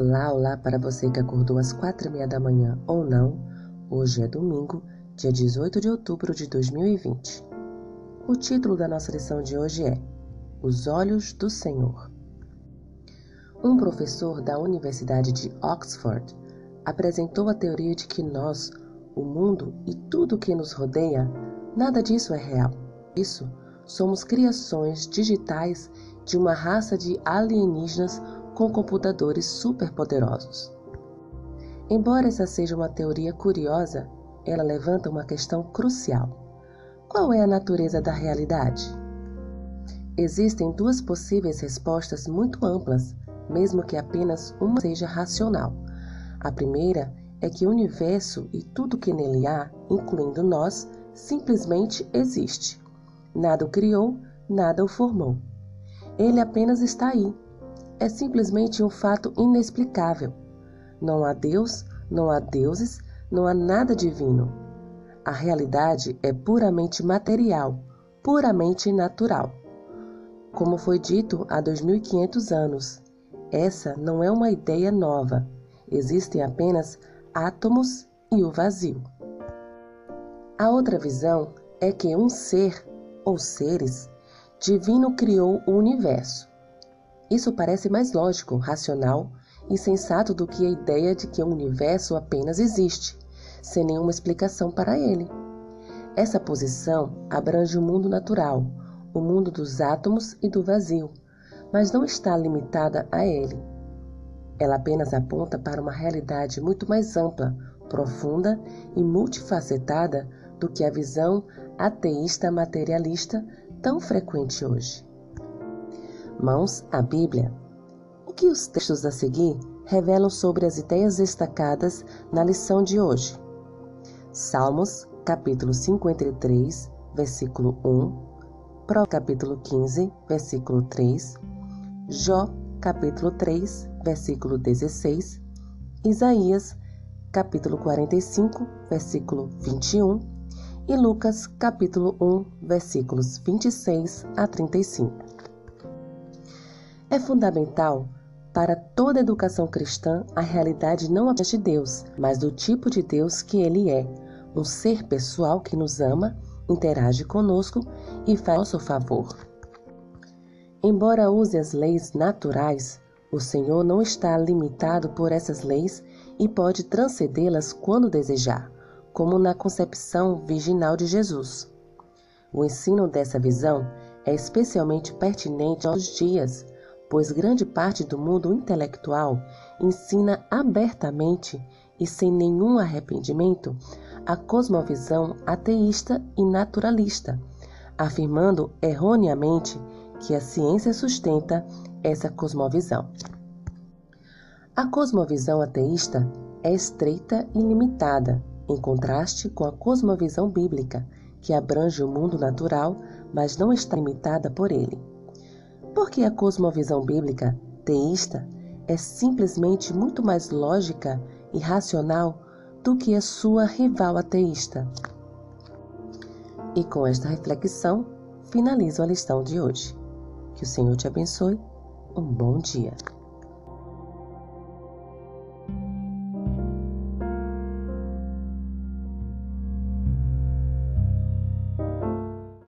Olá, olá para você que acordou às quatro e meia da manhã ou não. Hoje é domingo, dia 18 de outubro de 2020. O título da nossa lição de hoje é Os Olhos do Senhor. Um professor da Universidade de Oxford apresentou a teoria de que nós, o mundo e tudo que nos rodeia, nada disso é real. Isso somos criações digitais de uma raça de alienígenas com computadores superpoderosos. Embora essa seja uma teoria curiosa, ela levanta uma questão crucial. Qual é a natureza da realidade? Existem duas possíveis respostas muito amplas, mesmo que apenas uma seja racional. A primeira é que o universo e tudo que nele há, incluindo nós, simplesmente existe. Nada o criou, nada o formou. Ele apenas está aí, é simplesmente um fato inexplicável. Não há Deus, não há deuses, não há nada divino. A realidade é puramente material, puramente natural. Como foi dito há 2500 anos, essa não é uma ideia nova. Existem apenas átomos e o vazio. A outra visão é que um ser ou seres divino criou o universo. Isso parece mais lógico, racional e sensato do que a ideia de que o universo apenas existe, sem nenhuma explicação para ele. Essa posição abrange o mundo natural, o mundo dos átomos e do vazio, mas não está limitada a ele. Ela apenas aponta para uma realidade muito mais ampla, profunda e multifacetada do que a visão ateísta materialista tão frequente hoje mãos à Bíblia. O que os textos a seguir revelam sobre as ideias destacadas na lição de hoje? Salmos, capítulo 53, versículo 1, Pro, capítulo 15, versículo 3, Jó, capítulo 3, versículo 16, Isaías, capítulo 45, versículo 21 e Lucas, capítulo 1, versículos 26 a 35 é fundamental para toda educação cristã a realidade não apenas de Deus, mas do tipo de Deus que Ele é, um ser pessoal que nos ama, interage conosco e faz nosso favor. Embora use as leis naturais, o Senhor não está limitado por essas leis e pode transcendê-las quando desejar, como na concepção virginal de Jesus. O ensino dessa visão é especialmente pertinente aos dias pois grande parte do mundo intelectual ensina abertamente e sem nenhum arrependimento a cosmovisão ateísta e naturalista, afirmando erroneamente que a ciência sustenta essa cosmovisão. A cosmovisão ateísta é estreita e limitada, em contraste com a cosmovisão bíblica, que abrange o mundo natural, mas não está limitada por ele. Porque a cosmovisão bíblica teísta é simplesmente muito mais lógica e racional do que a sua rival ateísta. E com esta reflexão, finalizo a lição de hoje. Que o Senhor te abençoe. Um bom dia.